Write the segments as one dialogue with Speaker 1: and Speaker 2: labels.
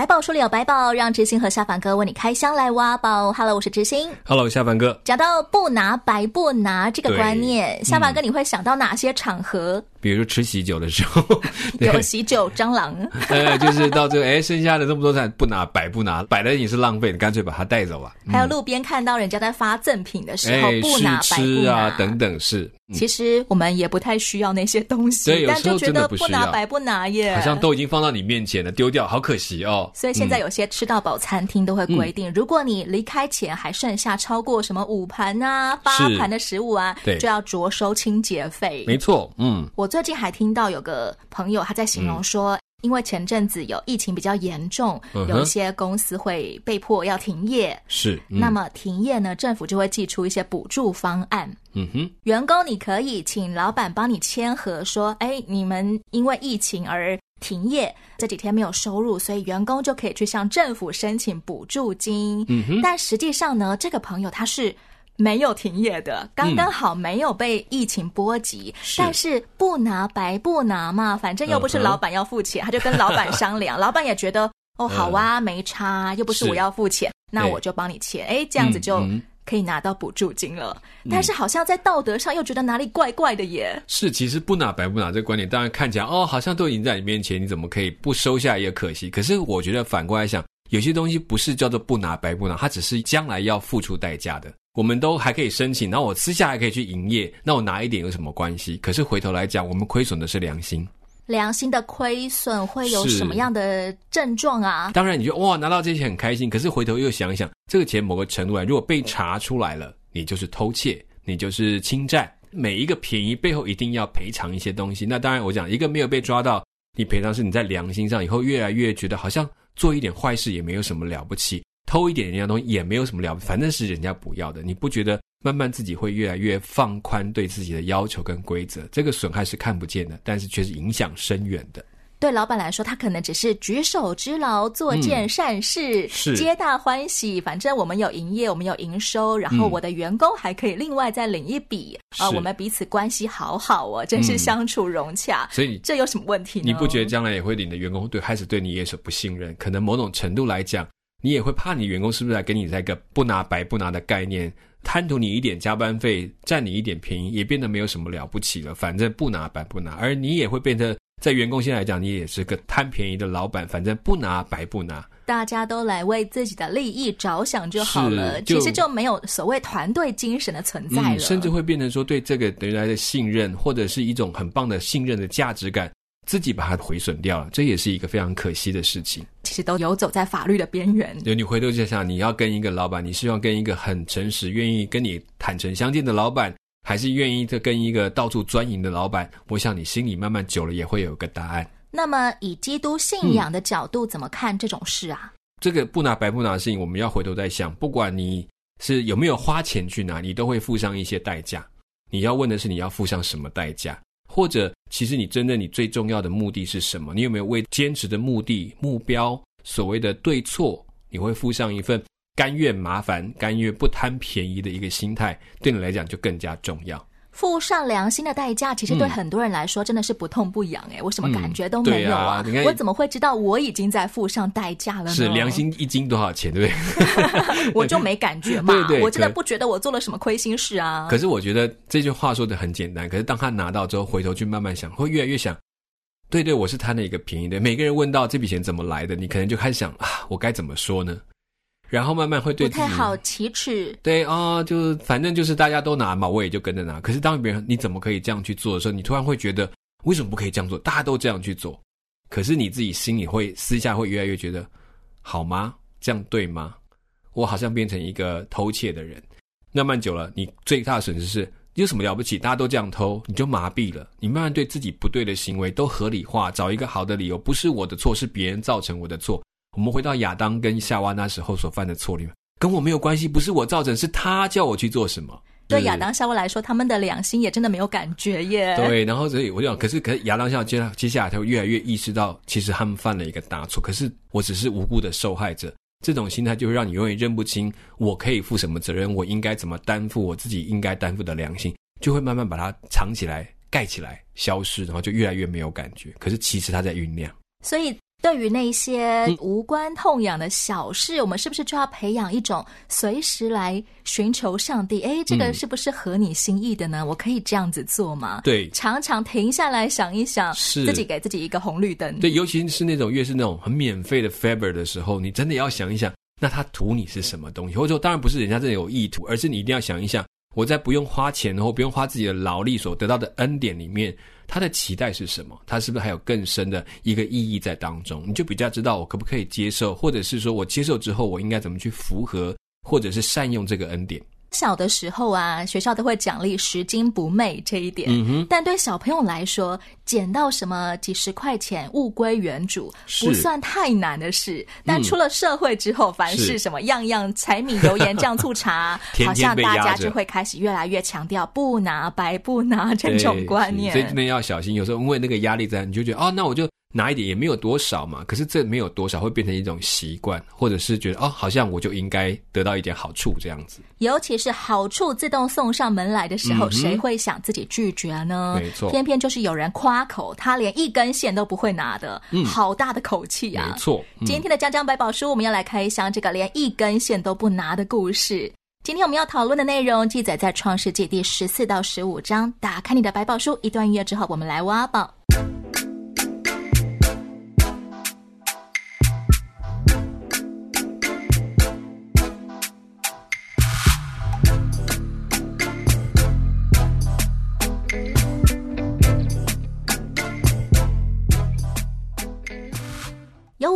Speaker 1: 百宝书里有百宝，让知心和下凡哥为你开箱来挖宝。Hello，我是知心。
Speaker 2: Hello，下凡哥。
Speaker 1: 讲到不拿白不拿这个观念，下凡哥你会想到哪些场合？
Speaker 2: 比如说吃喜酒的时候，
Speaker 1: 有喜酒蟑螂。
Speaker 2: 呃，就是到这个，哎，剩下的这么多菜不拿白不拿，摆的也是浪费，你干脆把它带走吧。
Speaker 1: 还有路边看到人家在发赠品的时候，哎、不拿白不
Speaker 2: 啊等等是。嗯、
Speaker 1: 其实我们也不太需要那些东西，
Speaker 2: 对，
Speaker 1: 但就觉得不拿白不拿耶，
Speaker 2: 好像都已经放到你面前了，丢掉好可惜哦。
Speaker 1: 所以现在有些吃到饱餐厅都会规定，嗯、如果你离开前还剩下超过什么五盘啊、八盘的食物啊，对，就要着收清洁费。
Speaker 2: 没错，嗯，
Speaker 1: 我最近还听到。有个朋友他在形容说，因为前阵子有疫情比较严重，嗯、有一些公司会被迫要停业。
Speaker 2: 是，嗯、
Speaker 1: 那么停业呢，政府就会寄出一些补助方案。
Speaker 2: 嗯哼，
Speaker 1: 员工你可以请老板帮你签合，说，哎，你们因为疫情而停业，这几天没有收入，所以员工就可以去向政府申请补助金。
Speaker 2: 嗯哼，
Speaker 1: 但实际上呢，这个朋友他是。没有停业的，刚刚好没有被疫情波及，嗯、但是不拿白不拿嘛，反正又不是老板要付钱，uh. 他就跟老板商量，老板也觉得哦好啊，uh, 没差，又不是我要付钱，那我就帮你签，哎，这样子就可以拿到补助金了。嗯、但是好像在道德上又觉得哪里怪怪的耶。
Speaker 2: 是，其实不拿白不拿这个观点，当然看起来哦，好像都已经在你面前，你怎么可以不收下也可惜。可是我觉得反过来想，有些东西不是叫做不拿白不拿，它只是将来要付出代价的。我们都还可以申请，然后我私下还可以去营业，那我拿一点有什么关系？可是回头来讲，我们亏损的是良心。
Speaker 1: 良心的亏损会有什么样的症状啊？
Speaker 2: 当然，你就哇拿到这些很开心，可是回头又想一想，这个钱某个程度来，如果被查出来了，你就是偷窃，你就是侵占。每一个便宜背后一定要赔偿一些东西。那当然，我讲一个没有被抓到，你赔偿是你在良心上以后越来越觉得好像做一点坏事也没有什么了不起。偷一点人家东西也没有什么了不起，反正是人家不要的。你不觉得慢慢自己会越来越放宽对自己的要求跟规则？这个损害是看不见的，但是却是影响深远的。
Speaker 1: 对老板来说，他可能只是举手之劳，做件善事，嗯、是皆大欢喜。反正我们有营业，我们有营收，然后我的员工还可以另外再领一笔啊。嗯、我们彼此关系好好哦，真是相处融洽。
Speaker 2: 嗯、所以
Speaker 1: 这有什么问题呢？
Speaker 2: 你不觉得将来也会领的员工对开始对你也是不信任？可能某种程度来讲。你也会怕你员工是不是来给你一个不拿白不拿的概念，贪图你一点加班费，占你一点便宜，也变得没有什么了不起了。反正不拿白不拿，而你也会变得在员工现在来讲，你也是个贪便宜的老板。反正不拿白不拿，
Speaker 1: 大家都来为自己的利益着想就好了。其实就没有所谓团队精神的存在了，嗯，
Speaker 2: 甚至会变成说对这个原来的信任，或者是一种很棒的信任的价值感。自己把它毁损掉了，这也是一个非常可惜的事情。
Speaker 1: 其实都游走在法律的边缘。
Speaker 2: 对，你回头想想，你要跟一个老板，你希望跟一个很诚实、愿意跟你坦诚相见的老板，还是愿意跟一个到处钻营的老板？我想你心里慢慢久了也会有个答案。
Speaker 1: 那么，以基督信仰的角度，怎么看这种事啊？
Speaker 2: 嗯，这个不拿白不拿的事情，我们要回头再想。不管你是有没有花钱去拿，你都会付上一些代价。你要问的是，你要付上什么代价？或者，其实你真正你最重要的目的是什么？你有没有为坚持的目的、目标、所谓的对错，你会附上一份甘愿麻烦、甘愿不贪便宜的一个心态，对你来讲就更加重要。
Speaker 1: 付上良心的代价，其实对很多人来说真的是不痛不痒哎，我什么感觉都没有啊！我怎么会知道我已经在付上代价了呢？
Speaker 2: 是良心一斤多少钱，对不对？
Speaker 1: 我就没感觉嘛，对对，我真的不觉得我做了什么亏心事啊。
Speaker 2: 可是我觉得这句话说的很简单，可是当他拿到之后，回头去慢慢想，会越来越想，对对，我是贪了一个便宜的。每个人问到这笔钱怎么来的，你可能就开始想啊，我该怎么说呢？然后慢慢会对自己
Speaker 1: 不太好启齿，
Speaker 2: 对啊、哦，就反正就是大家都拿嘛，我也就跟着拿。可是当别人你怎么可以这样去做的时候，你突然会觉得为什么不可以这样做？大家都这样去做，可是你自己心里会私下会越来越觉得好吗？这样对吗？我好像变成一个偷窃的人。慢慢久了，你最大的损失是有什么了不起？大家都这样偷，你就麻痹了。你慢慢对自己不对的行为都合理化，找一个好的理由，不是我的错，是别人造成我的错。我们回到亚当跟夏娃那时候所犯的错里面，跟我没有关系，不是我造成，是他叫我去做什么。
Speaker 1: 对亚当夏娃来说，他们的良心也真的没有感觉耶。
Speaker 2: 对，然后所以我就想，可是可是亚当夏娃接接下来他会越来越意识到，其实他们犯了一个大错。可是我只是无辜的受害者，这种心态就会让你永远认不清我可以负什么责任，我应该怎么担负我自己应该担负的良心，就会慢慢把它藏起来、盖起来、消失，然后就越来越没有感觉。可是其实他在酝酿。
Speaker 1: 所以。对于那些无关痛痒的小事，嗯，我们是不是就要培养一种随时来寻求上帝？哎，这个是不是合你心意的呢？嗯，我可以这样子做吗？
Speaker 2: 对，
Speaker 1: 常常停下来想一想，
Speaker 2: 是
Speaker 1: 自己给自己一个红绿灯。
Speaker 2: 对，尤其是那种越是那种很免费的 favor 的时候，你真的要想一想，那他图你是什么东西？或者说，当然不是人家真的有意图，而是你一定要想一想，我在不用花钱或不用花自己的劳力所得到的恩典里面。他的期待是什么？他是不是还有更深的一个意义在当中？你就比较知道我可不可以接受，或者是说我接受之后，我应该怎么去符合，或者是善用这个恩典。
Speaker 1: 小的时候啊，学校都会奖励拾金不昧这一点。嗯哼。但对小朋友来说，捡到什么几十块钱物归原主，不算太难的事。但出了社会之后，凡是什么样样柴米油盐酱醋茶，好像大家就会开始越来越强调不拿白不拿这种观念。
Speaker 2: 所以真的要小心。有时候因为那个压力在，你就觉得哦，那我就。拿一点也没有多少嘛，可是这没有多少会变成一种习惯，或者是觉得哦，好像我就应该得到一点好处这样子。
Speaker 1: 尤其是好处自动送上门来的时候，嗯、谁会想自己拒绝呢？没错，偏偏就是有人夸口，他连一根线都不会拿的，嗯、好大的口气啊！
Speaker 2: 没错，嗯、
Speaker 1: 今天的江江百宝书，我们要来开箱这个连一根线都不拿的故事。今天我们要讨论的内容记载在创世纪第十四到十五章。打开你的百宝书，一段音乐之后，我们来挖宝。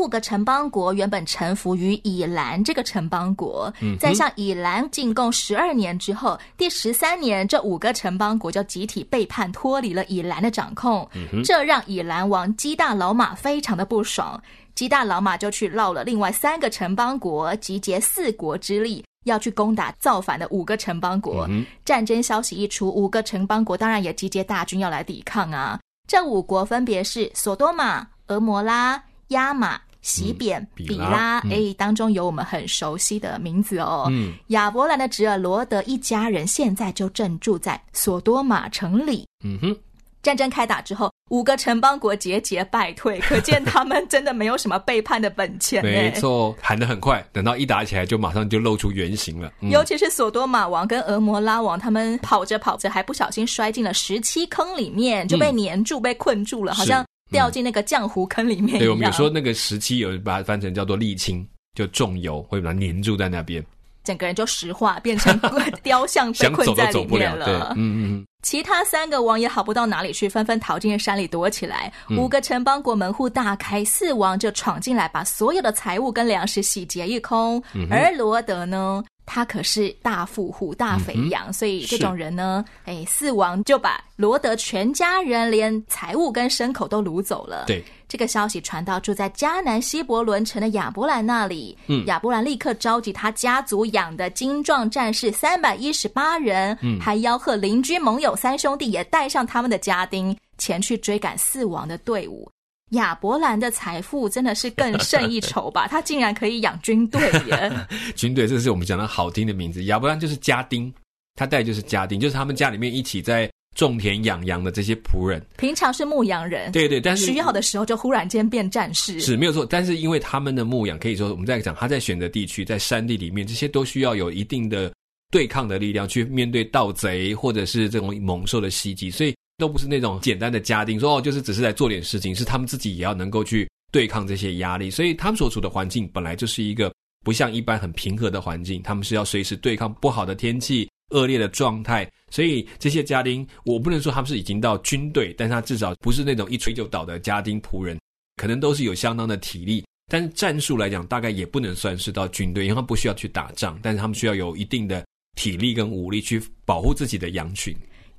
Speaker 1: 五个城邦国原本臣服于以兰这个城邦国，在向以兰进贡十二年之后，第十三年，这五个城邦国就集体背叛，脱离了以兰的掌控。这让以兰王基大老马非常的不爽，基大老马就去绕了另外三个城邦国，集结四国之力，要去攻打造反的五个城邦国。战争消息一出，五个城邦国当然也集结大军要来抵抗啊。这五国分别是索多玛、俄摩拉。亚玛、洗扁、嗯、比拉，哎、嗯，当中有我们很熟悉的名字哦。嗯，亚伯兰的侄儿罗德一家人现在就正住在索多玛城里。嗯哼，战争开打之后，五个城邦国节节败退，可见他们真的没有什么背叛的本钱。
Speaker 2: 没错，喊得很快，等到一打起来，就马上就露出原形了。嗯、
Speaker 1: 尤其是索多玛王跟俄摩拉王，他们跑着跑着，还不小心摔进了十七坑里面，就被黏住、嗯、被困住了，好像。掉进那个浆糊坑里面。对，
Speaker 2: 我们有说那个时期，有把它翻成叫做沥青，就重油会把它粘住在那边，
Speaker 1: 整个人就石化，变成 雕像，被困在里面了。
Speaker 2: 对，嗯嗯。
Speaker 1: 其他三个王也好不到哪里去，纷纷逃进山里躲起来。五个城邦国门户大开，四王就闯进来，把所有的财物跟粮食洗劫一空。而罗德呢？他可是大富户、大肥羊，嗯，所以这种人呢，哎，四王就把罗德全家人连财物跟牲口都掳走了。
Speaker 2: 对，
Speaker 1: 这个消息传到住在迦南西伯伦城的亚伯兰那里，嗯，亚伯兰立刻召集他家族养的精壮战士三百一十八人，嗯，还吆喝邻居盟友三兄弟也带上他们的家丁前去追赶四王的队伍。亚伯兰的财富真的是更胜一筹吧？他竟然可以养军队耶！
Speaker 2: 军队，这是我们讲的好听的名字。亚伯兰就是家丁，他带就是家丁，就是他们家里面一起在种田养羊的这些仆人。
Speaker 1: 平常是牧羊人，
Speaker 2: 对对，但是
Speaker 1: 需要的时候就忽然间变战士，
Speaker 2: 是没有错。但是因为他们的牧羊，可以说我们在讲他在选择地区，在山地里面，这些都需要有一定的对抗的力量去面对盗贼或者是这种猛兽的袭击，所以。都不是那种简单的家丁，说哦，就是只是来做点事情，是他们自己也要能够去对抗这些压力，所以他们所处的环境本来就是一个不像一般很平和的环境，他们是要随时对抗不好的天气、恶劣的状态，所以这些家丁，我不能说他们是已经到军队，但他至少不是那种一锤就倒的家丁仆人，可能都是有相当的体力，但是战术来讲，大概也不能算是到军队，因为他们不需要去打仗，但是他们需要有一定的体力跟武力去保护自己的羊群。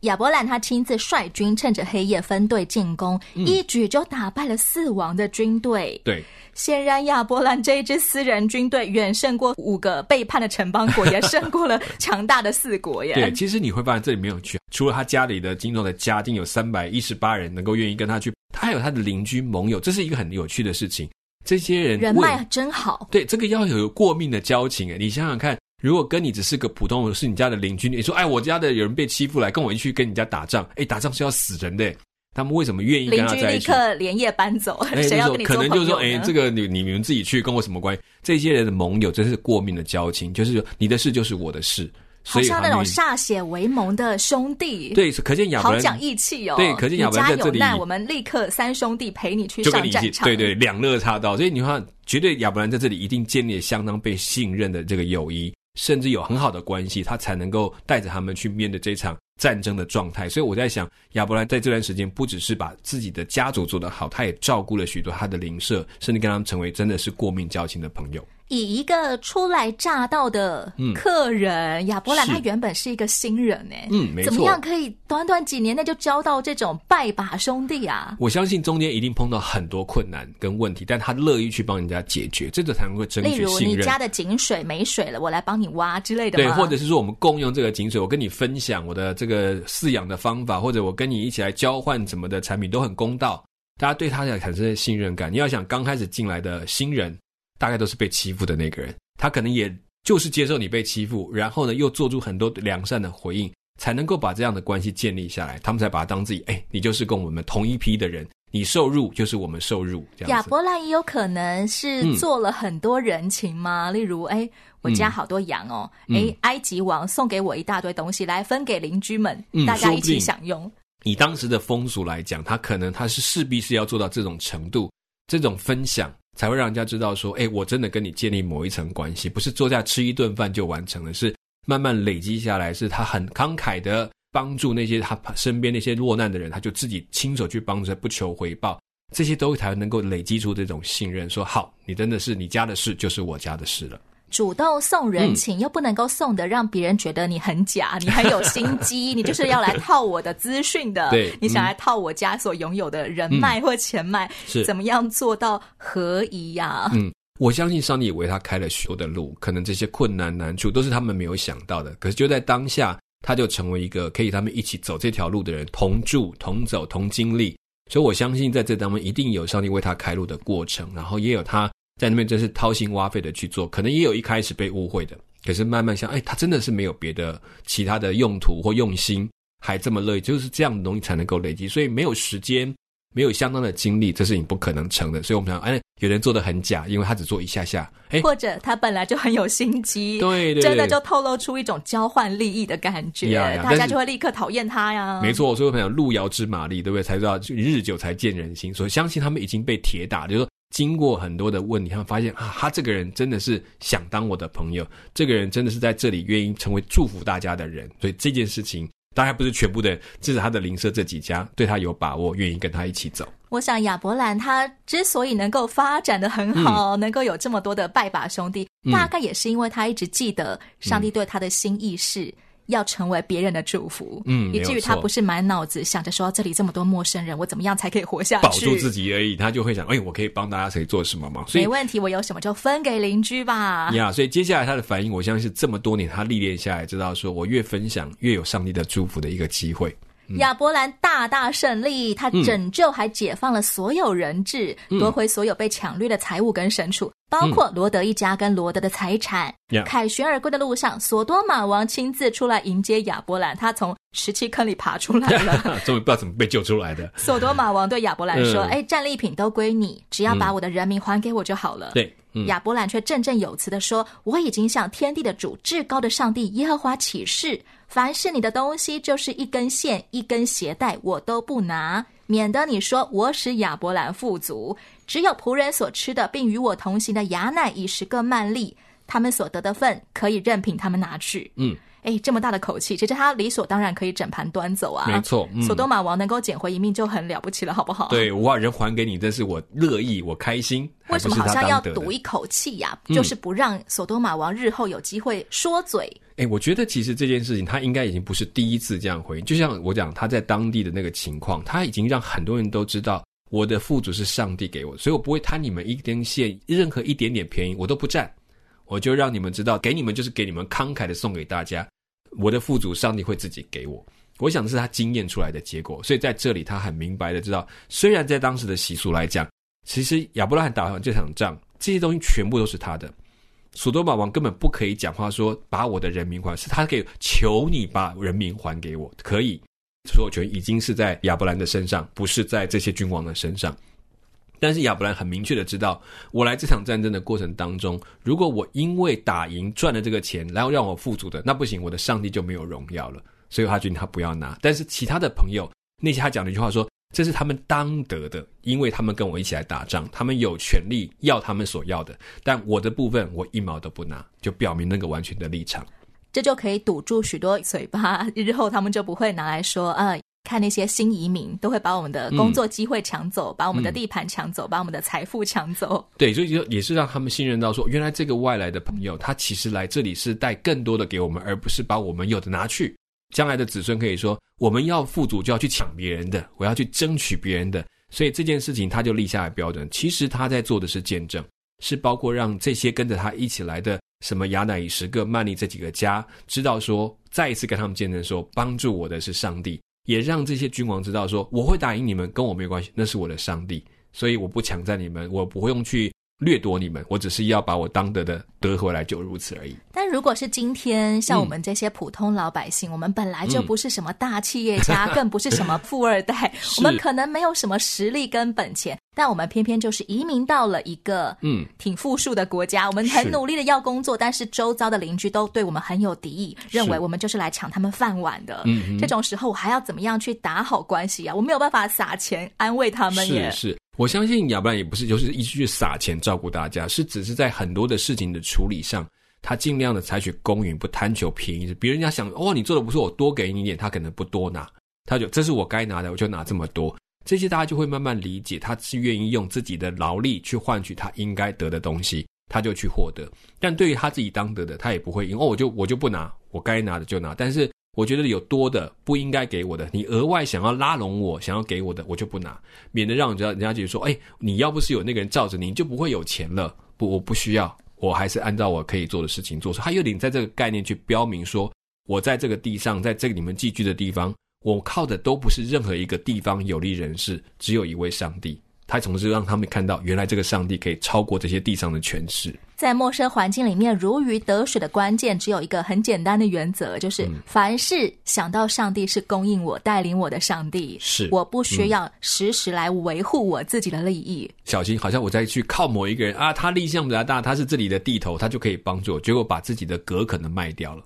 Speaker 1: 亚伯兰他亲自率军，趁着黑夜分队进攻，嗯、一举就打败了四王的军队。
Speaker 2: 对，
Speaker 1: 显然亚伯兰这一支私人军队远胜过五个背叛的城邦国，也胜过了强大的四国耶。
Speaker 2: 对，其实你会发现这里没有去，除了他家里的精壮的家丁有三百一十八人能够愿意跟他去，他还有他的邻居盟友，这是一个很有趣的事情。这些人
Speaker 1: 人脉真好，
Speaker 2: 对，这个要有过命的交情诶，你想想看。如果跟你只是个普通，是你家的邻居，你说，哎，我家的有人被欺负，来跟我一起去跟你家打仗，哎，打仗是要死人的，他们为什么愿意跟他在一起？
Speaker 1: 邻居立刻连夜搬走，谁要跟你做？
Speaker 2: 可能就是说，哎，这个你你们自己去，跟我什么关系？这些人的盟友真是过命的交情，就是说你的事就是我的事。
Speaker 1: 好像那种歃血为盟的兄弟，
Speaker 2: 对，可见亚伯兰
Speaker 1: 好讲义气哦。
Speaker 2: 对，可见亚伯兰在
Speaker 1: 这里，我们立刻三兄弟陪你去上战场。
Speaker 2: 对对，两肋插刀。所以你看，绝对亚伯兰在这里一定建立了相当被信任的这个友谊，甚至有很好的关系，他才能够带着他们去面对这场战争的状态。所以我在想，亚伯兰在这段时间不只是把自己的家族做得好，他也照顾了许多他的邻舍，甚至跟他们成为真的是过命交情的朋友。
Speaker 1: 以一个初来乍到的客人，嗯、亚伯兰他原本是一个新人呢，
Speaker 2: 嗯，没错，
Speaker 1: 怎么样可以短短几年内就交到这种拜把兄弟啊？
Speaker 2: 我相信中间一定碰到很多困难跟问题，但他乐意去帮人家解决，这个才能够争取信任。
Speaker 1: 例如你家的井水没水了，我来帮你挖之类的。
Speaker 2: 对，或者是说我们共用这个井水，我跟你分享我的这个饲养的方法，或者我跟你一起来交换什么的产品都很公道，大家对他才产生信任感。你要想刚开始进来的新人。大概都是被欺负的那个人，他可能也就是接受你被欺负，然后呢又做出很多良善的回应，才能够把这样的关系建立下来。他们才把他当自己，哎，你就是跟我们同一批的人，你受辱就是我们受辱。这样子。
Speaker 1: 亚伯兰也有可能是做了很多人情吗？嗯、例如，哎，我家好多羊哦，哎、嗯，埃及王送给我一大堆东西，来分给邻居们，嗯、大家一起享用。
Speaker 2: 以当时的风俗来讲，他可能他是势必是要做到这种程度，这种分享。才会让人家知道说，哎，我真的跟你建立某一层关系，不是坐下吃一顿饭就完成了，是慢慢累积下来，是他很慷慨的帮助那些他身边那些落难的人，他就自己亲手去帮助，不求回报，这些都才能够累积出这种信任，说好，你真的是你家的事，就是我家的事了。
Speaker 1: 主动送人情，嗯、又不能够送的让别人觉得你很假，你很有心机，你就是要来套我的资讯的。
Speaker 2: 对，
Speaker 1: 你想来套我家所拥有的人脉或钱脉，是、嗯、怎么样做到合宜呀、啊？
Speaker 2: 嗯，我相信上帝也为他开了许多的路，可能这些困难难处都是他们没有想到的。可是就在当下，他就成为一个可以他们一起走这条路的人，同住、同走、同经历。所以我相信在这当中一定有上帝为他开路的过程，然后也有他。在那边真是掏心挖肺的去做，可能也有一开始被误会的，可是慢慢想，哎，他真的是没有别的其他的用途或用心，还这么乐意，就是这样的东西才能够累积。所以没有时间，没有相当的精力，这是你不可能成的。所以我们想，哎，有人做的很假，因为他只做一下下，哎，
Speaker 1: 或者他本来就很有心机，
Speaker 2: 对，对，对，
Speaker 1: 真的就透露出一种交换利益的感觉，大家就会立刻讨厌他呀。
Speaker 2: 没错，所以我们讲路遥知马力，对不对？才知道日久才见人心，所以相信他们已经被铁打，就是说。经过很多的问题，他们发现啊，他这个人真的是想当我的朋友，这个人真的是在这里愿意成为祝福大家的人，所以这件事情当然不是全部的，至少他的邻舍这几家对他有把握，愿意跟他一起走。
Speaker 1: 我想亚伯兰他之所以能够发展的很好，嗯、能够有这么多的拜把兄弟，嗯、大概也是因为他一直记得上帝对他的心意是。要成为别人的祝福，嗯，以至于他不是满脑子想着说这里这么多陌生人，我怎么样才可以活下去，
Speaker 2: 保住自己而已。他就会想，哎，我可以帮大家谁做什么吗？所以
Speaker 1: 没问题，我有什么就分给邻居吧。
Speaker 2: 呀，所以接下来他的反应，我相信是这么多年他历练下来，知道说我越分享越有上帝的祝福的一个机会。
Speaker 1: 嗯、亚伯兰大大胜利，他拯救还解放了所有人质，嗯、夺回所有被抢掠的财物跟牲畜。包括罗德一家跟罗德的财产。凯、嗯、旋而归的路上，索多玛王亲自出来迎接亚伯兰，他从石砌坑里爬出来了，
Speaker 2: 终于不知道怎么被救出来的。
Speaker 1: 索多玛王对亚伯兰说：“哎、嗯，战利品都归你，只要把我的人民还给我就好了。”
Speaker 2: 对，
Speaker 1: 亚伯兰却振振有词地说：“我已经向天地的主、至高的上帝耶和华起誓，凡是你的东西，就是一根线、一根鞋带，我都不拿，免得你说我使亚伯兰富足。”只有仆人所吃的，并与我同行的雅乃以十个曼利，他们所得的份可以任凭他们拿去。
Speaker 2: 嗯，
Speaker 1: 哎，这么大的口气，其实他理所当然可以整盘端走啊。
Speaker 2: 没错，嗯、
Speaker 1: 索多玛王能够捡回一命就很了不起了，好不好？
Speaker 2: 对，我把人还给你，这是我乐意，我开心。
Speaker 1: 为什么好像要赌一口气呀、啊？
Speaker 2: 嗯、
Speaker 1: 就是不让索多玛王日后有机会说嘴。
Speaker 2: 哎，我觉得其实这件事情他应该已经不是第一次这样回应。就像我讲，他在当地的那个情况，他已经让很多人都知道我的富足是上帝给我，所以我不会贪你们一根线，任何一点点便宜我都不占。我就让你们知道，给你们就是给你们慷慨的送给大家。我的富足，上帝会自己给我。我想这是他经验出来的结果，所以在这里他很明白的知道，虽然在当时的习俗来讲，其实亚伯拉罕打完这场仗，这些东西全部都是他的。索多玛王根本不可以讲话说把我的人民还，是他可以求你把人民还给我，可以，所有权已经是在亚伯兰的身上，不是在这些君王的身上。但是亚伯兰很明确的知道，我来这场战争的过程当中，如果我因为打赢赚了这个钱，然后让我富足的，那不行，我的上帝就没有荣耀了。所以他决定他不要拿。但是其他的朋友，那些他讲了一句话说，这是他们当得的，因为他们跟我一起来打仗，他们有权利要他们所要的。但我的部分，我一毛都不拿，就表明那个完全的立场。
Speaker 1: 这就可以堵住许多嘴巴，日后他们就不会拿来说啊。呃看那些新移民都会把我们的工作机会抢走，嗯、把我们的地盘抢走，嗯、把我们的财富抢走。
Speaker 2: 对，所以就也是让他们信任到说，原来这个外来的朋友，他其实来这里是带更多的给我们，而不是把我们有的拿去。将来的子孙可以说，我们要富足就要去抢别人的，我要去争取别人的。所以这件事情他就立下了标准。其实他在做的是见证，是包括让这些跟着他一起来的什么亚乃以十个曼利这几个家知道说，再一次跟他们见证说，帮助我的是上帝。也让这些君王知道说，我会打赢你们，跟我没关系，那是我的上帝，所以我不抢占你们，我不会用去掠夺你们，我只是要把我当得的得回来，就如此而已。
Speaker 1: 但如果是今天，像我们这些普通老百姓，嗯、我们本来就不是什么大企业家，嗯、更不是什么富二代，我们可能没有什么实力跟本钱。但我们偏偏就是移民到了一个嗯挺富庶的国家，嗯、我们很努力的要工作，是但是周遭的邻居都对我们很有敌意，认为我们就是来抢他们饭碗的。嗯，这种时候我还要怎么样去打好关系啊？我没有办法撒钱安慰他们耶。
Speaker 2: 是是，我相信亚伯兰也不是就是一直去撒钱照顾大家，是只是在很多的事情的处理上，他尽量的采取公允，不贪求便宜。别人家想哦，你做的不错，我多给你一点，他可能不多拿，他就这是我该拿的，我就拿这么多。这些大家就会慢慢理解，他是愿意用自己的劳力去换取他应该得的东西，他就去获得。但对于他自己当得的，他也不会因哦，我就我就不拿，我该拿的就拿。但是我觉得有多的不应该给我的，你额外想要拉拢我，想要给我的，我就不拿，免得让人家人家觉得说，哎，你要不是有那个人罩着你，你就不会有钱了。不，我不需要，我还是按照我可以做的事情做。他有点在这个概念去标明说，我在这个地上，在这个你们寄居的地方。我靠的都不是任何一个地方有利人士，只有一位上帝。他总是让他们看到，原来这个上帝可以超过这些地上的权势。
Speaker 1: 在陌生环境里面如鱼得水的关键，只有一个很简单的原则，就是凡事想到上帝是供应我、带领我的上帝，
Speaker 2: 是
Speaker 1: 我不需要时时来维护我自己的利益。
Speaker 2: 小心，好像我在去靠某一个人啊，他力量比较大，他是这里的地头，他就可以帮助我，结果把自己的格可能卖掉了。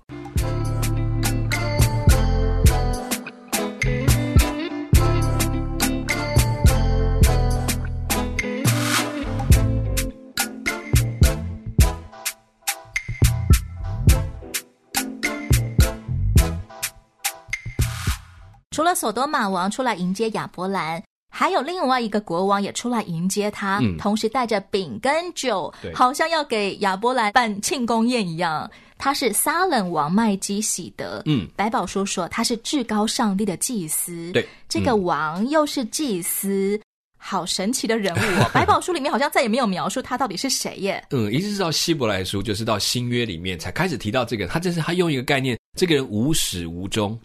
Speaker 1: 了索多玛王出来迎接亚伯兰，还有另外一个国王也出来迎接他，嗯、同时带着饼跟酒，好像要给亚伯兰办庆功宴一样。他是撒冷王麦基喜德，嗯，百宝书说他是至高上帝的祭司，
Speaker 2: 对，
Speaker 1: 这个王又是祭司，嗯、好神奇的人物哦。百宝书里面好像再也没有描述他到底是谁耶。
Speaker 2: 嗯，一直到希伯来书，就是到新约里面才开始提到这个。他这是他用一个概念，这个人无始无终。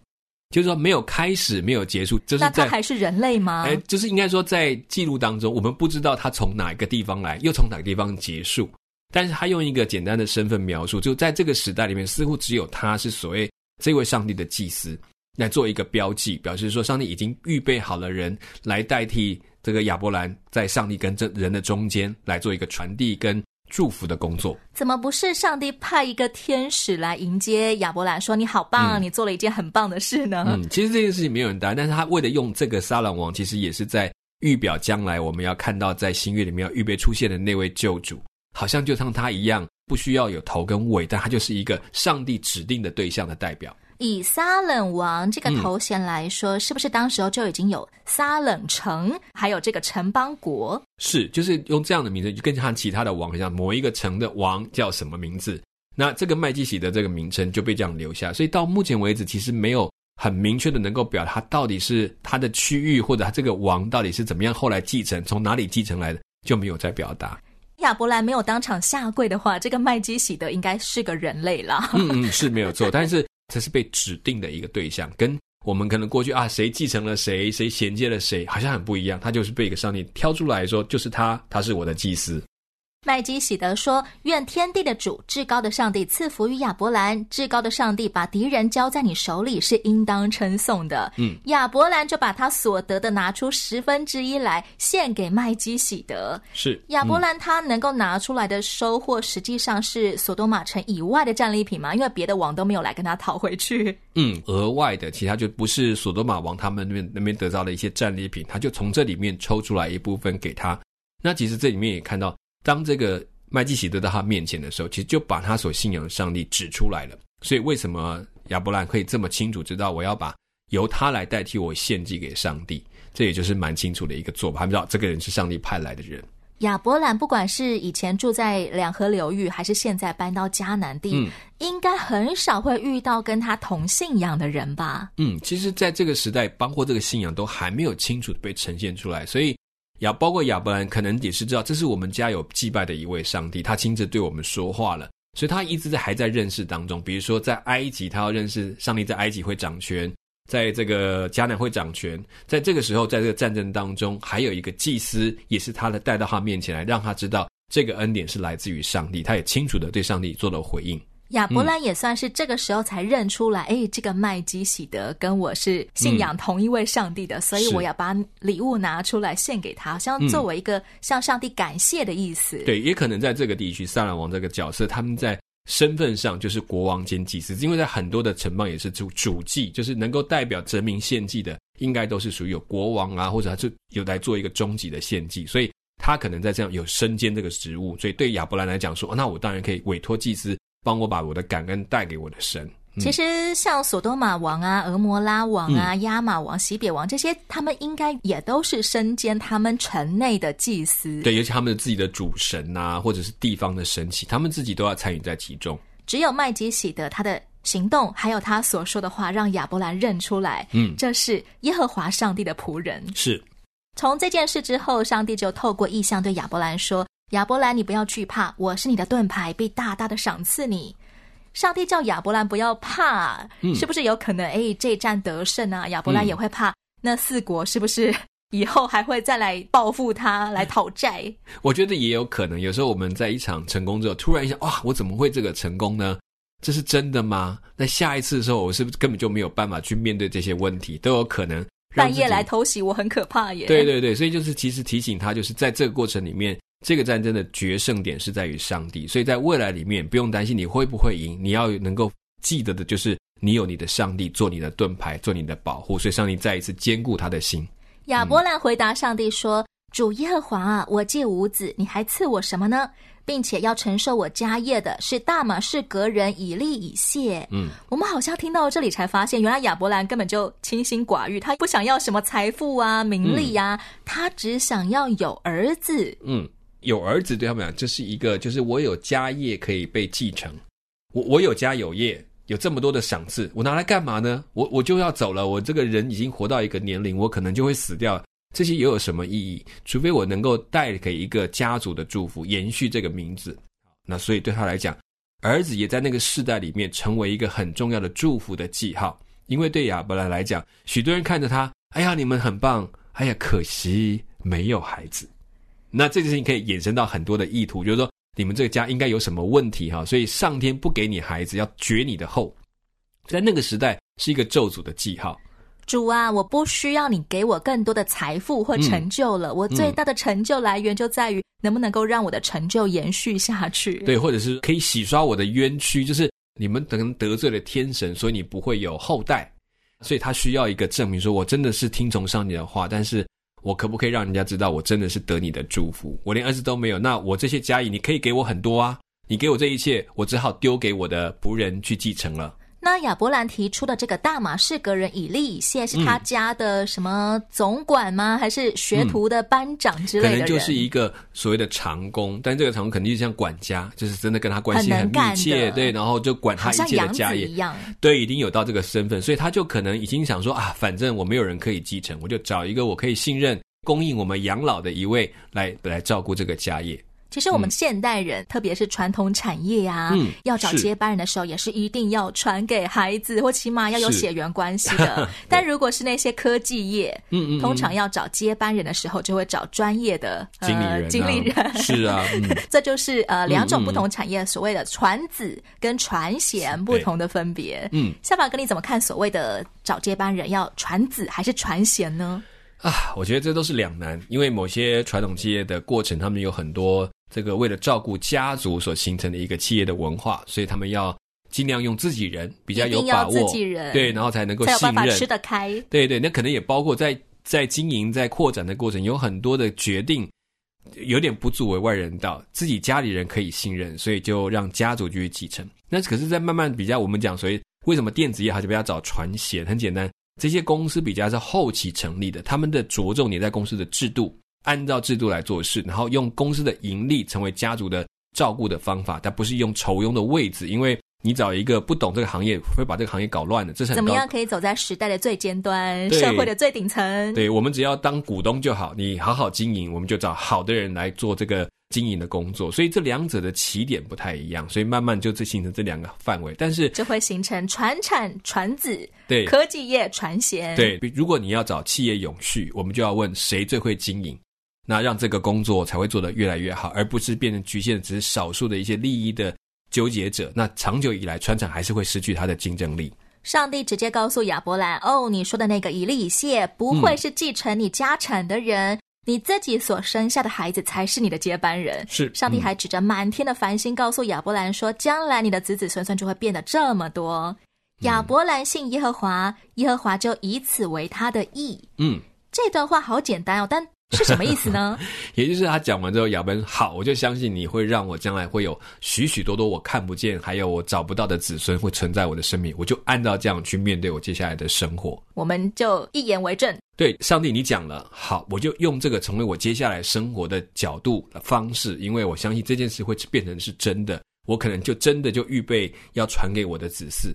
Speaker 2: 就是说没有开始，没有结束，就是在，
Speaker 1: 那他还是人类吗？
Speaker 2: 哎，就是应该说在记录当中，我们不知道他从哪一个地方来，又从哪个地方结束。但是他用一个简单的身份描述，就在这个时代里面，似乎只有他是所谓这位上帝的祭司，来做一个标记，表示说上帝已经预备好了人来代替这个亚伯兰，在上帝跟这人的中间来做一个传递跟。祝福的工作，
Speaker 1: 怎么不是上帝派一个天使来迎接亚伯兰，说你好棒，嗯、你做了一件很棒的事呢？
Speaker 2: 嗯，其实这件事情没有人答，但是他为了用这个撒冷王，其实也是在预表将来我们要看到在新约里面要预备出现的那位救主，好像就像他一样，不需要有头跟尾，但他就是一个上帝指定的对象的代表。
Speaker 1: 以撒冷王这个头衔来说，嗯、是不是当时候就已经有撒冷城，还有这个城邦国？
Speaker 2: 是，就是用这样的名字，就跟像其他的王一样，某一个城的王叫什么名字，那这个麦基洗德这个名称就被这样留下。所以到目前为止，其实没有很明确的能够表达到底是他的区域，或者他这个王到底是怎么样后来继承，从哪里继承来的，就没有再表达。
Speaker 1: 亚伯兰没有当场下跪的话，这个麦基喜德应该是个人类了。
Speaker 2: 嗯嗯，是没有错，但是。这是被指定的一个对象，跟我们可能过去啊，谁继承了谁，谁衔接了谁，好像很不一样。他就是被一个上帝挑出来说，就是他，他是我的祭司。
Speaker 1: 麦基喜德说：“愿天地的主，至高的上帝赐福于亚伯兰。至高的上帝把敌人交在你手里，是应当称颂的。”嗯，亚伯兰就把他所得的拿出十分之一来献给麦基喜德。
Speaker 2: 是
Speaker 1: 亚伯兰他能够拿出来的收获，实际上是索多玛城以外的战利品嘛？因为别的王都没有来跟他讨回去。
Speaker 2: 嗯，额外的，其他就不是索多玛王他们那边那边得到的一些战利品，他就从这里面抽出来一部分给他。那其实这里面也看到。当这个麦基洗德到他面前的时候，其实就把他所信仰的上帝指出来了。所以为什么亚伯兰可以这么清楚知道我要把由他来代替我献祭给上帝？这也就是蛮清楚的一个做法。他们知道这个人是上帝派来的人。
Speaker 1: 亚伯兰不管是以前住在两河流域，还是现在搬到迦南地，嗯，应该很少会遇到跟他同信仰的人吧？
Speaker 2: 嗯，其实在这个时代，包括这个信仰都还没有清楚的被呈现出来，所以。亚包括亚伯兰可能也是知道，这是我们家有祭拜的一位上帝，他亲自对我们说话了，所以他一直在还在认识当中。比如说在埃及，他要认识上帝在埃及会掌权，在这个迦南会掌权。在这个时候，在这个战争当中，还有一个祭司，也是他的带到他面前来，让他知道这个恩典是来自于上帝。他也清楚的对上帝做了回应。
Speaker 1: 亚伯兰也算是这个时候才认出来，哎、嗯，这个麦基喜德跟我是信仰同一位上帝的，嗯、所以我要把礼物拿出来献给他，好像作为一个向上帝感谢的意思。
Speaker 2: 对，也可能在这个地区，撒冷王这个角色，他们在身份上就是国王兼祭司，因为在很多的城邦也是主主祭，就是能够代表人民献祭的，应该都是属于有国王啊，或者他是有来做一个终极的献祭，所以他可能在这样有身兼这个职务，所以对亚伯兰来讲说，那我当然可以委托祭司。帮我把我的感恩带给我的神。
Speaker 1: 嗯、其实像索多玛王啊、俄摩拉王啊、亚玛王、西别王这些，他们应该也都是身兼他们城内的祭司。
Speaker 2: 对，尤其他们的自己的主神啊，或者是地方的神祇，他们自己都要参与在其中。
Speaker 1: 只有麦基喜德他的行动，还有他所说的话，让亚伯兰认出来，嗯，这是耶和华上帝的仆人。
Speaker 2: 是。
Speaker 1: 从这件事之后，上帝就透过意象对亚伯兰说。亚伯兰，你不要惧怕，我是你的盾牌，必大大的赏赐你。上帝叫亚伯兰不要怕，嗯、是不是有可能？哎，这战得胜啊，亚伯兰也会怕。嗯、那四国是不是 以后还会再来报复他，来讨债？
Speaker 2: 我觉得也有可能。有时候我们在一场成功之后，突然一下，哇，我怎么会这个成功呢？这是真的吗？那下一次的时候，我是不是根本就没有办法去面对这些问题？都有可能。
Speaker 1: 半夜来偷袭，我很可怕耶。
Speaker 2: 对对对，所以就是其实提醒他，就是在这个过程里面。这个战争的决胜点是在于上帝，所以在未来里面不用担心你会不会赢，你要能够记得的就是你有你的上帝做你的盾牌，做你的保护，所以上帝再一次坚固他的心。
Speaker 1: 亚伯兰回答上帝说：“嗯、主耶和华啊，我既无子，你还赐我什么呢？并且要承受我家业的是大马士革人以利以谢。”嗯，我们好像听到这里才发现，原来亚伯兰根本就清心寡欲，他不想要什么财富啊、名利啊，嗯、他只想要有儿子。嗯。
Speaker 2: 有儿子对他们讲，这是一个，就是我有家业可以被继承，我我有家有业，有这么多的赏赐，我拿来干嘛呢？我我就要走了，我这个人已经活到一个年龄，我可能就会死掉，这些又有什么意义？除非我能够带给一个家族的祝福，延续这个名字。那所以对他来讲，儿子也在那个世代里面成为一个很重要的祝福的记号，因为对亚伯兰来讲，许多人看着他，哎呀，你们很棒，哎呀，可惜没有孩子。那这件事情可以衍生到很多的意图，就是说你们这个家应该有什么问题哈，所以上天不给你孩子，要绝你的后，在那个时代是一个咒诅的记号。
Speaker 1: 主啊，我不需要你给我更多的财富或成就了，嗯、我最大的成就来源就在于能不能够让我的成就延续下去。
Speaker 2: 对，或者是可以洗刷我的冤屈，就是你们可能得罪了天神，所以你不会有后代，所以他需要一个证明，说我真的是听从上帝的话，但是。我可不可以让人家知道我真的是得你的祝福？我连儿子都没有，那我这些家业你可以给我很多啊！你给我这一切，我只好丢给我的仆人去继承了。
Speaker 1: 那亚伯兰提出的这个大马士革人以利以谢是他家的什么总管吗？嗯、还是学徒的班长之类的人？
Speaker 2: 可能就是一个所谓的长工，但这个长工肯定就像管家，就是真的跟他关系很密切，对，然后就管他一切的家业
Speaker 1: 一样。
Speaker 2: 对，已经有到这个身份，所以他就可能已经想说啊，反正我没有人可以继承，我就找一个我可以信任、供应我们养老的一位来来照顾这个家业。
Speaker 1: 其实我们现代人，嗯、特别是传统产业啊，嗯、要找接班人的时候，也是一定要传给孩子，或起码要有血缘关系的。但如果是那些科技业，嗯嗯，通常要找接班人的时候，就会找专业的
Speaker 2: 经理人。经理人
Speaker 1: 是啊，嗯、这就是呃两种不同产业所谓的传子跟传贤不同的分别。嗯，夏凡哥，你怎么看所谓的找接班人要传子还是传贤呢？
Speaker 2: 啊，我觉得这都是两难，因为某些传统企业的过程，他们有很多。这个为了照顾家族所形成的一个企业的文化，所以他们要尽量用自己人，比较有把握，
Speaker 1: 自己人
Speaker 2: 对，然后才能够信任，
Speaker 1: 吃得开。
Speaker 2: 对对，那可能也包括在在经营、在扩展的过程，有很多的决定有点不足为外人道，自己家里人可以信任，所以就让家族继续继承。那可是，在慢慢比较，我们讲，所以为什么电子业还是比较早传贤？很简单，这些公司比较是后期成立的，他们的着重点在公司的制度。按照制度来做事，然后用公司的盈利成为家族的照顾的方法，但不是用酬庸的位置，因为你找一个不懂这个行业，会把这个行业搞乱的。这是很
Speaker 1: 怎么样可以走在时代的最尖端，社会的最顶层？
Speaker 2: 对，我们只要当股东就好，你好好经营，我们就找好的人来做这个经营的工作。所以这两者的起点不太一样，所以慢慢就这形成这两个范围。但是
Speaker 1: 就会形成传产传子，
Speaker 2: 对，
Speaker 1: 科技业传贤。
Speaker 2: 对，如果你要找企业永续，我们就要问谁最会经营。那让这个工作才会做得越来越好，而不是变成局限的只是少数的一些利益的纠结者。那长久以来，川产还是会失去它的竞争力。
Speaker 1: 上帝直接告诉亚伯兰：“哦，你说的那个以利以谢不会是继承你家产的人，嗯、你自己所生下的孩子才是你的接班人。”
Speaker 2: 是。
Speaker 1: 上帝还指着满天的繁星告诉亚伯兰说：“将来你的子子孙孙就会变得这么多。”亚伯兰信耶和华，耶和华就以此为他的义。嗯，这段话好简单哦，但。是什么意思呢？
Speaker 2: 也就是他讲完之后，亚伯兰好，我就相信你会让我将来会有许许多多我看不见，还有我找不到的子孙会存在我的生命，我就按照这样去面对我接下来的生活。
Speaker 1: 我们就一言为证。
Speaker 2: 对，上帝，你讲了，好，我就用这个成为我接下来生活的角度的方式，因为我相信这件事会变成是真的，我可能就真的就预备要传给我的子嗣。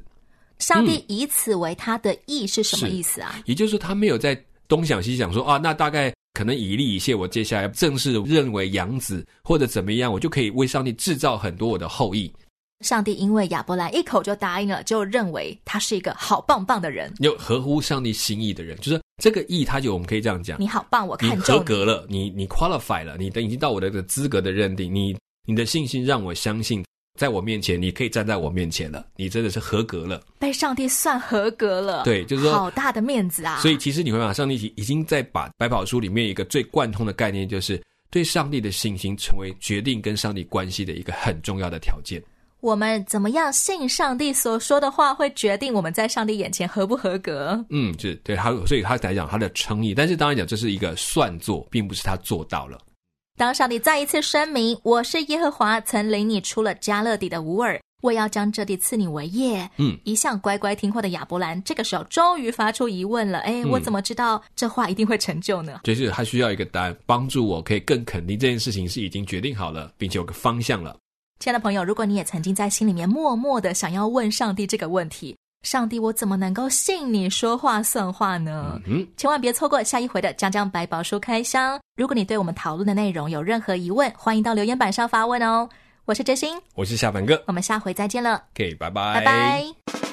Speaker 1: 上帝以此为他的意是什么意思啊？
Speaker 2: 也就是说，他没有在东想西想说啊，那大概。可能以利以谢，我接下来正式认为养子或者怎么样，我就可以为上帝制造很多我的后裔。
Speaker 1: 上帝因为亚伯兰一口就答应了，就认为他是一个好棒棒的人，
Speaker 2: 有合乎上帝心意的人。就是这个意，他就我们可以这样讲：
Speaker 1: 你好棒，我看中你，
Speaker 2: 合格了，你你 qualify 了，你的已经到我的这个资格的认定，你你的信心让我相信。在我面前，你可以站在我面前了，你真的是合格了，
Speaker 1: 被上帝算合格了。
Speaker 2: 对，就是说
Speaker 1: 好大的面子啊！
Speaker 2: 所以其实你会把上帝已经在把白宝书里面一个最贯通的概念，就是对上帝的信心，成为决定跟上帝关系的一个很重要的条件。
Speaker 1: 我们怎么样信上帝所说的话，会决定我们在上帝眼前合不合格？
Speaker 2: 嗯，是对他，所以他来讲他的诚意，但是当然讲这是一个算作，并不是他做到了。
Speaker 1: 当上帝再一次声明：“我是耶和华，曾领你出了加勒底的乌尔，我要将这地赐你为业。”嗯，一向乖乖听话的亚伯兰，这个时候终于发出疑问了：“哎，我怎么知道这话一定会成就呢？”
Speaker 2: 就是他需要一个答案，帮助我可以更肯定这件事情是已经决定好了，并且有个方向了。
Speaker 1: 亲爱的朋友，如果你也曾经在心里面默默的想要问上帝这个问题。上帝，我怎么能够信你说话算话呢？嗯，千万别错过下一回的《江江百宝书开箱》。如果你对我们讨论的内容有任何疑问，欢迎到留言板上发问哦。我是真心，
Speaker 2: 我是夏凡哥，
Speaker 1: 我们下回再见了。
Speaker 2: OK，拜拜，
Speaker 1: 拜拜。